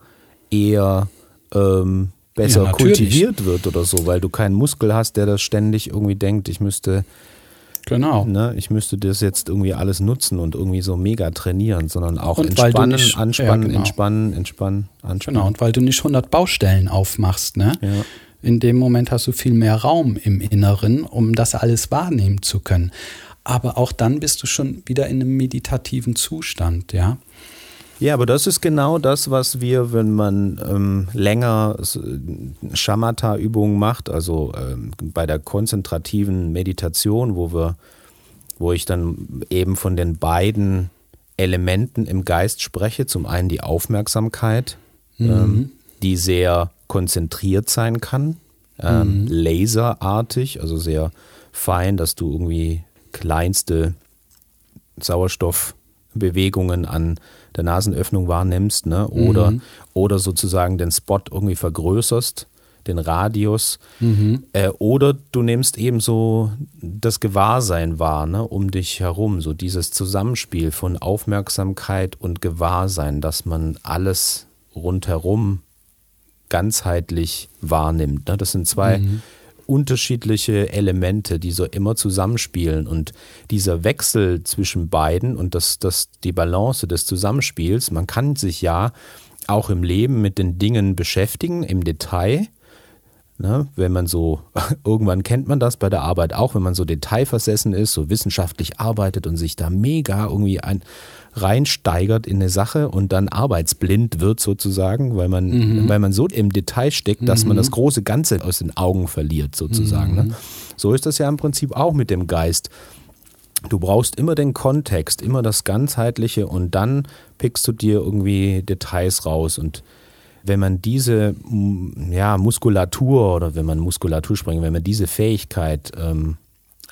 eher ähm, besser Ja, kultiviert wird oder so, weil du keinen Muskel hast, der das ständig irgendwie denkt, ich müsste, Genau. ne, ich müsste das jetzt irgendwie alles nutzen und irgendwie so mega trainieren, sondern auch Und entspannen, nicht- anspannen, ja, genau. entspannen, entspannen, anspannen. Genau, und weil du nicht 100 Baustellen aufmachst, ne? Ja. In dem Moment hast du viel mehr Raum im Inneren, um das alles wahrnehmen zu können. Aber auch dann bist du schon wieder in einem meditativen Zustand, ja? Ja, aber das ist genau das, was wir, wenn man ähm, länger Shamatha-Übungen macht, also ähm, bei der konzentrativen Meditation, wo wir, wo ich dann eben von den beiden Elementen im Geist spreche. Zum einen die Aufmerksamkeit, ähm, die sehr konzentriert sein kann, ähm, laserartig, also sehr fein, dass du irgendwie kleinste Sauerstoffbewegungen an der Nasenöffnung wahrnimmst, ne? Oder, oder sozusagen den Spot irgendwie vergrößerst, den Radius. Äh, oder du nimmst eben so das Gewahrsein wahr, ne? um dich herum. So dieses Zusammenspiel von Aufmerksamkeit und Gewahrsein, dass man alles rundherum ganzheitlich wahrnimmt. Ne? Das sind zwei unterschiedliche Elemente, die so immer zusammenspielen. Und dieser Wechsel zwischen beiden und das, das, die Balance des Zusammenspiels, man kann sich ja auch im Leben mit den Dingen beschäftigen, im Detail. Ne, wenn man so, irgendwann kennt man das bei der Arbeit auch, wenn man so detailversessen ist, so wissenschaftlich arbeitet und sich da mega irgendwie ein, reinsteigert in eine Sache und dann arbeitsblind wird sozusagen, weil man, mhm. weil man so im Detail steckt, dass mhm. man das große Ganze aus den Augen verliert sozusagen. Ne? Mhm. Ne? So ist das ja im Prinzip auch mit dem Geist. Du brauchst immer den Kontext, immer das Ganzheitliche und dann pickst du dir irgendwie Details raus und wenn man diese ja, Muskulatur oder wenn man Muskulatur spricht, wenn man diese Fähigkeit ähm,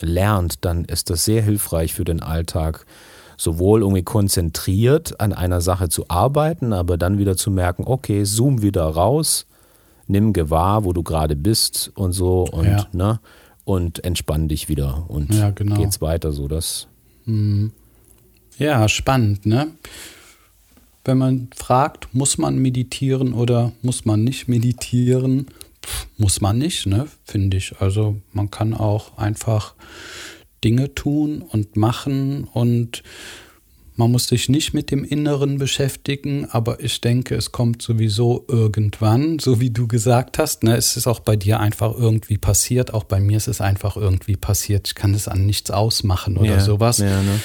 lernt, dann ist das sehr hilfreich für den Alltag, sowohl irgendwie konzentriert an einer Sache zu arbeiten, aber dann wieder zu merken, okay, zoom wieder raus, nimm gewahr, wo du gerade bist und so und ja. ne und entspann dich wieder und ja, genau. geht's weiter so das. Mhm. Ja, spannend, ne? wenn man fragt, muss man meditieren oder muss man nicht meditieren? Muss man nicht, ne? Finde ich. Also man kann auch einfach Dinge tun und machen und man muss sich nicht mit dem Inneren beschäftigen, aber ich denke, es kommt sowieso irgendwann, so wie du gesagt hast. Ne, es ist auch bei dir einfach irgendwie passiert. Auch bei mir ist es einfach irgendwie passiert. Ich kann es an nichts ausmachen oder ja, sowas. Ja, ne?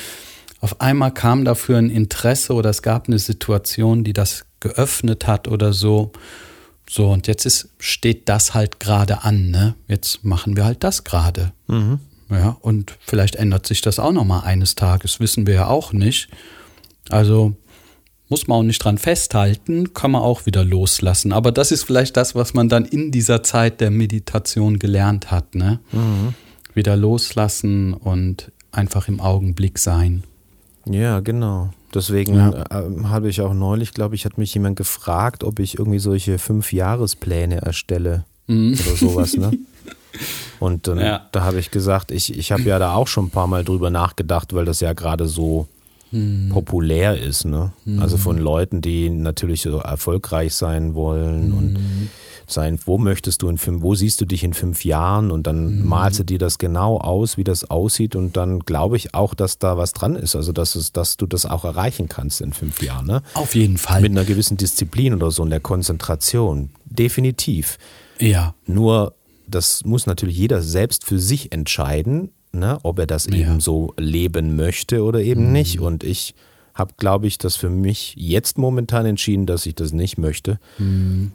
auf einmal kam dafür ein Interesse oder es gab eine Situation, die das geöffnet hat oder so. So, und jetzt ist, steht das halt gerade an, ne? Jetzt machen wir halt das gerade. Mhm. Ja, und vielleicht ändert sich das auch nochmal eines Tages, wissen wir ja auch nicht. Also muss man auch nicht dran festhalten, kann man auch wieder loslassen. Aber das ist vielleicht das, was man dann in dieser Zeit der Meditation gelernt hat, ne? Mhm. Wieder loslassen und einfach im Augenblick sein. Ja, genau. Deswegen ja. äh, habe ich auch neulich, glaube ich, hat mich jemand gefragt, ob ich irgendwie solche Fünf-Jahrespläne erstelle mhm. oder sowas, ne? Und dann, ja. da habe ich gesagt, ich, ich habe ja da auch schon ein paar Mal drüber nachgedacht, weil das ja gerade so mhm. populär ist, ne? Mhm. Also von Leuten, die natürlich so erfolgreich sein wollen und mhm sein, wo möchtest du in fünf, wo siehst du dich in fünf Jahren und dann mhm. malst du dir das genau aus, wie das aussieht und dann glaube ich auch, dass da was dran ist, also dass, es, dass du das auch erreichen kannst in fünf Jahren. Ne? Auf jeden Fall. Mit einer gewissen Disziplin oder so in der Konzentration. Definitiv. Ja. Nur, das muss natürlich jeder selbst für sich entscheiden, ne, ob er das ja. eben so leben möchte oder eben mhm. nicht. Und ich habe, glaube ich, das für mich jetzt momentan entschieden, dass ich das nicht möchte. Mhm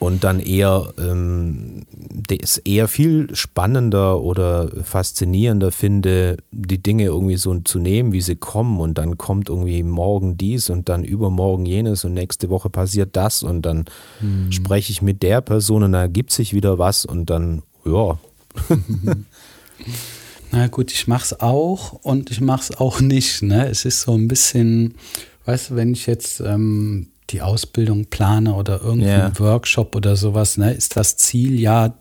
und dann eher ähm, es eher viel spannender oder faszinierender finde, die Dinge irgendwie so zu nehmen, wie sie kommen und dann kommt irgendwie morgen dies und dann übermorgen jenes und nächste Woche passiert das und dann hm. spreche ich mit der Person und da ergibt sich wieder was und dann ja. Na gut, ich mach's auch und ich mach's auch nicht. Ne? Es ist so ein bisschen, weißt du, wenn ich jetzt ähm, die Ausbildung plane oder irgendeinen yeah. Workshop oder sowas, ne, ist das Ziel ja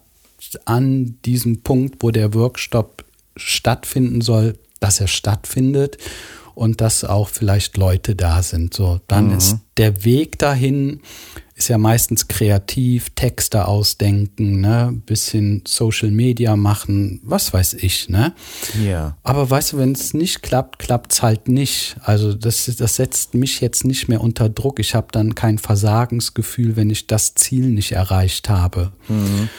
an diesem Punkt, wo der Workshop stattfinden soll, dass er stattfindet und dass auch vielleicht Leute da sind. So, dann mhm. ist der Weg dahin ist ja meistens kreativ, Texte ausdenken, ne, bisschen Social Media machen, was weiß ich, ne? Ja. Aber weißt du, wenn es nicht klappt, klappt es halt nicht. Also das, das setzt mich jetzt nicht mehr unter Druck. Ich habe dann kein Versagensgefühl, wenn ich das Ziel nicht erreicht habe. Mhm.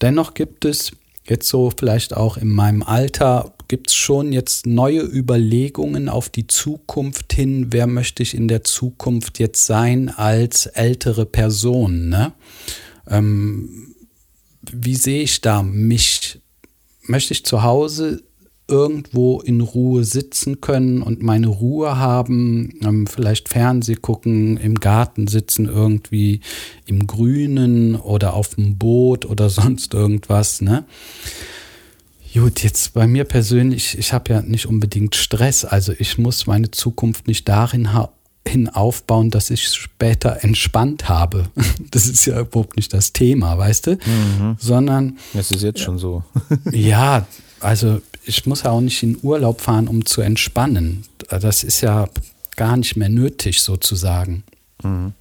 Dennoch gibt es jetzt so vielleicht auch in meinem Alter gibt es schon jetzt neue Überlegungen auf die Zukunft hin? Wer möchte ich in der Zukunft jetzt sein als ältere Person? Ne? Ähm, wie sehe ich da mich? Möchte ich zu Hause irgendwo in Ruhe sitzen können und meine Ruhe haben, ähm, vielleicht Fernseh gucken, im Garten sitzen, irgendwie im Grünen oder auf dem Boot oder sonst irgendwas, ne? Gut, jetzt bei mir persönlich, ich habe ja nicht unbedingt Stress, also ich muss meine Zukunft nicht darin hin aufbauen, dass ich später entspannt habe. Das ist ja überhaupt nicht das Thema, weißt du? Mhm. Sondern. Es ist jetzt schon so. ja, also ich muss ja auch nicht in Urlaub fahren, um zu entspannen. Das ist ja gar nicht mehr nötig, sozusagen. Mhm.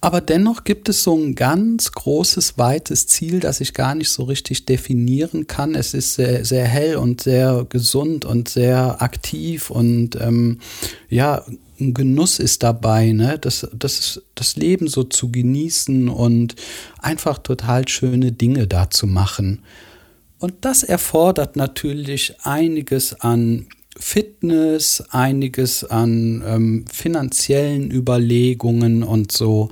Aber dennoch gibt es so ein ganz großes, weites Ziel, das ich gar nicht so richtig definieren kann. Es ist sehr, sehr hell und sehr gesund und sehr aktiv und ähm, ja, ein Genuss ist dabei, ne? Das, das, das Leben so zu genießen und einfach total schöne Dinge da zu machen. Und das erfordert natürlich einiges an Fitness, einiges an ähm, finanziellen Überlegungen und so.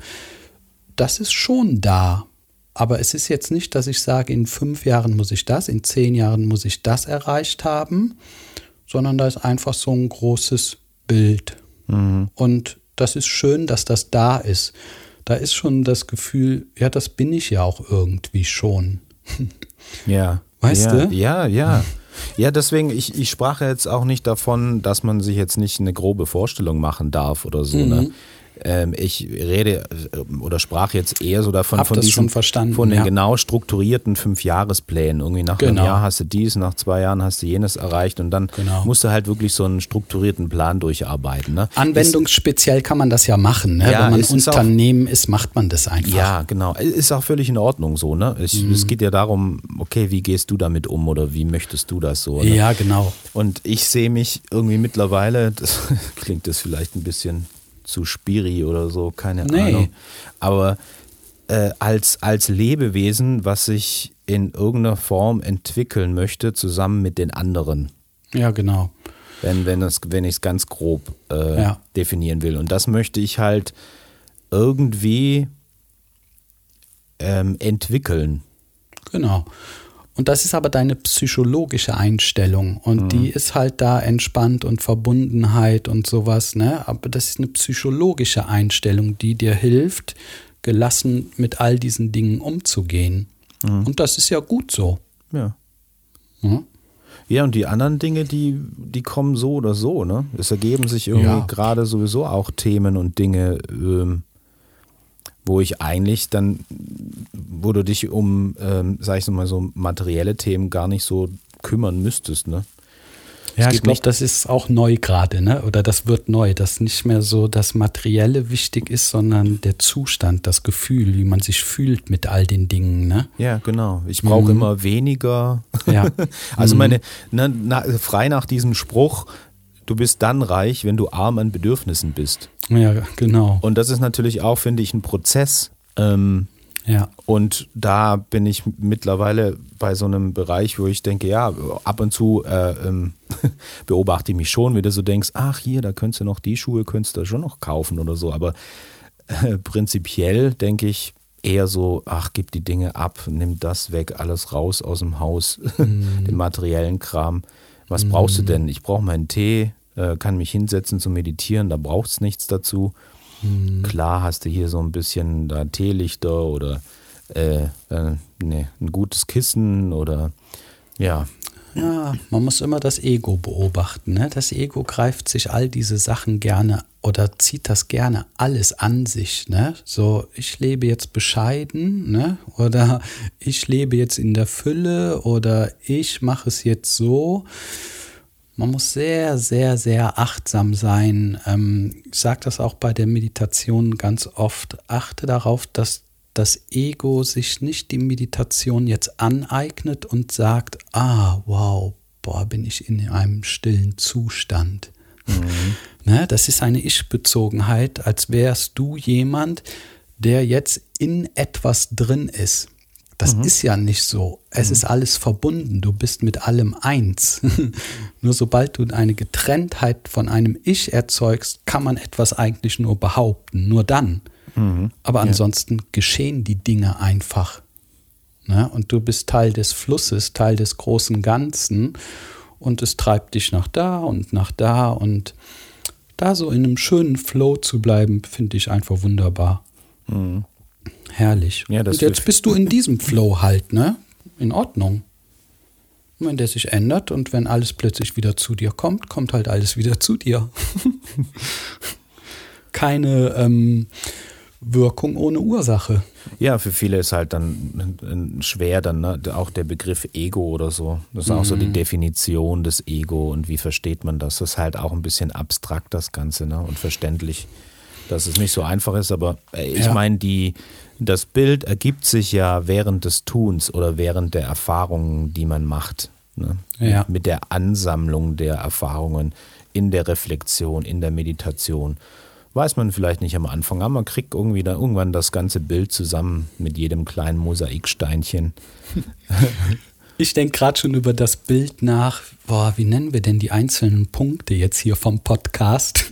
Das ist schon da. Aber es ist jetzt nicht, dass ich sage, in fünf Jahren muss ich das, in zehn Jahren muss ich das erreicht haben, sondern da ist einfach so ein großes Bild. Mhm. Und das ist schön, dass das da ist. Da ist schon das Gefühl, ja, das bin ich ja auch irgendwie schon. Ja. Weißt ja, du? Ja, ja. Ja, deswegen, ich, ich sprach jetzt auch nicht davon, dass man sich jetzt nicht eine grobe Vorstellung machen darf oder so. Ne? Mhm. Ne? Ähm, ich rede äh, oder sprach jetzt eher so davon, Hab von, diesen, von den ja. genau strukturierten Fünfjahresplänen. Irgendwie nach genau. einem Jahr hast du dies, nach zwei Jahren hast du jenes erreicht und dann genau. musst du halt wirklich so einen strukturierten Plan durcharbeiten. Ne? Anwendungsspeziell kann man das ja machen. Ne? Ja, Wenn man Unternehmen auch, ist, macht man das einfach. Ja, genau. Ist auch völlig in Ordnung so. Ne? Ich, mhm. Es geht ja darum, okay, wie gehst du damit um oder wie möchtest du das so? Ne? Ja, genau. Und ich sehe mich irgendwie mittlerweile, das klingt das vielleicht ein bisschen zu Spiri oder so, keine nee. Ahnung. Aber äh, als, als Lebewesen, was sich in irgendeiner Form entwickeln möchte, zusammen mit den anderen. Ja, genau. Wenn, wenn, das, wenn ich es ganz grob äh, ja. definieren will. Und das möchte ich halt irgendwie ähm, entwickeln. Genau. Und das ist aber deine psychologische Einstellung. Und mhm. die ist halt da entspannt und Verbundenheit und sowas, ne? Aber das ist eine psychologische Einstellung, die dir hilft, gelassen mit all diesen Dingen umzugehen. Mhm. Und das ist ja gut so. Ja. Mhm. Ja, und die anderen Dinge, die, die kommen so oder so, ne? Es ergeben sich irgendwie ja. gerade sowieso auch Themen und Dinge, ähm, wo ich eigentlich dann, wo du dich um, ähm, sag ich mal so, materielle Themen gar nicht so kümmern müsstest, ne? Ja, ich glaube, das ist auch neu gerade, ne? Oder das wird neu, dass nicht mehr so das Materielle wichtig ist, sondern der Zustand, das Gefühl, wie man sich fühlt mit all den Dingen, ne? Ja, genau. Ich brauche mhm. immer weniger. Ja. also mhm. meine, ne, na, frei nach diesem Spruch, du bist dann reich, wenn du arm an Bedürfnissen bist. Ja, genau. Und das ist natürlich auch, finde ich, ein Prozess. Ähm, ja. Und da bin ich mittlerweile bei so einem Bereich, wo ich denke, ja, ab und zu äh, ähm, beobachte ich mich schon, wie du so denkst, ach hier, da könntest du noch die Schuhe, könntest du schon noch kaufen oder so. Aber äh, prinzipiell denke ich eher so, ach, gib die Dinge ab, nimm das weg, alles raus aus dem Haus, mhm. den materiellen Kram. Was mhm. brauchst du denn? Ich brauche meinen Tee, äh, kann mich hinsetzen zu meditieren, da braucht es nichts dazu. Mhm. Klar hast du hier so ein bisschen da Teelichter oder äh, äh, nee, ein gutes Kissen oder ja. Ja, man muss immer das Ego beobachten. Ne? Das Ego greift sich all diese Sachen gerne oder zieht das gerne alles an sich. Ne? So, ich lebe jetzt bescheiden ne? oder ich lebe jetzt in der Fülle oder ich mache es jetzt so. Man muss sehr, sehr, sehr achtsam sein. Ähm, ich sage das auch bei der Meditation ganz oft. Achte darauf, dass das Ego sich nicht die Meditation jetzt aneignet und sagt, ah, wow, boah, bin ich in einem stillen Zustand. Mhm. Ne, das ist eine Ich-Bezogenheit, als wärst du jemand, der jetzt in etwas drin ist. Das mhm. ist ja nicht so. Es mhm. ist alles verbunden. Du bist mit allem eins. nur sobald du eine Getrenntheit von einem Ich erzeugst, kann man etwas eigentlich nur behaupten. Nur dann. Mhm. Aber ansonsten ja. geschehen die Dinge einfach. Ne? Und du bist Teil des Flusses, Teil des großen Ganzen. Und es treibt dich nach da und nach da. Und da so in einem schönen Flow zu bleiben, finde ich einfach wunderbar. Herrlich. Ja, und jetzt bist du in diesem Flow halt, ne? In Ordnung. Und wenn der sich ändert und wenn alles plötzlich wieder zu dir kommt, kommt halt alles wieder zu dir. Keine ähm, Wirkung ohne Ursache. Ja, für viele ist halt dann schwer dann ne? auch der Begriff Ego oder so. Das ist mhm. auch so die mhm. Definition des Ego und wie versteht man das. Das ist halt auch ein bisschen abstrakt das Ganze ne? und verständlich, dass es nicht so einfach ist. Aber äh, ich ja. meine, die das Bild ergibt sich ja während des Tuns oder während der Erfahrungen, die man macht. Ne? Ja. Mit der Ansammlung der Erfahrungen in der Reflexion, in der Meditation. Weiß man vielleicht nicht am Anfang, aber man kriegt irgendwie dann irgendwann das ganze Bild zusammen mit jedem kleinen Mosaiksteinchen. Ich denke gerade schon über das Bild nach, boah, wie nennen wir denn die einzelnen Punkte jetzt hier vom Podcast?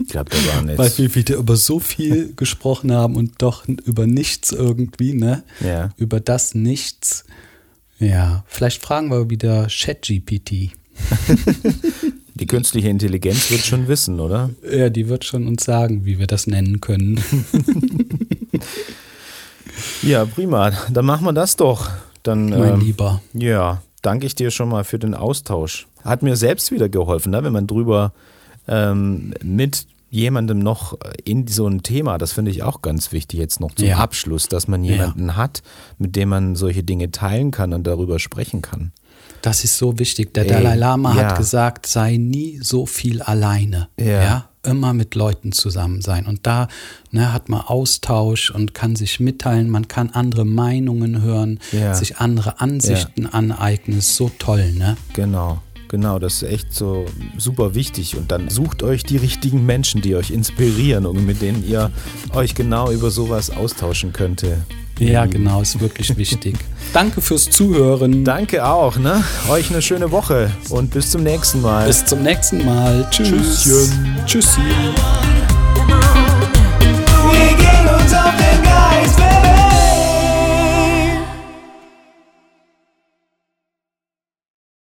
Ich glaube, da waren jetzt. Weil wir wieder über so viel gesprochen haben und doch über nichts irgendwie, ne? Ja. Über das Nichts. Ja, vielleicht fragen wir wieder ChatGPT. Die künstliche Intelligenz wird schon wissen, oder? Ja, die wird schon uns sagen, wie wir das nennen können. Ja, prima. Dann machen wir das doch. Dann, mein ähm, Lieber. Ja, danke ich dir schon mal für den Austausch. Hat mir selbst wieder geholfen, ne? wenn man drüber ähm, mit jemandem noch in so ein Thema, das finde ich auch ganz wichtig jetzt noch zum Ja. Abschluss, dass man jemanden hat, mit dem man solche Dinge teilen kann und darüber sprechen kann. Das ist so wichtig. Der Ey, Dalai Lama ja. hat gesagt, sei nie so viel alleine. Ja. Immer mit Leuten zusammen sein. Und da ne, hat man Austausch und kann sich mitteilen, man kann andere Meinungen hören, Ja. sich andere Ansichten aneignen. Ist so toll, ne? Genau, genau, das ist echt so super wichtig. Und dann sucht euch die richtigen Menschen, die euch inspirieren und mit denen ihr euch genau über sowas austauschen könnte. Ja, genau, ist wirklich wichtig. Danke fürs Zuhören. Danke auch, ne? Euch eine schöne Woche und bis zum nächsten Mal. Bis zum nächsten Mal. Tschüss. Tschüsschen. Tschüssi. Wir gehen uns auf den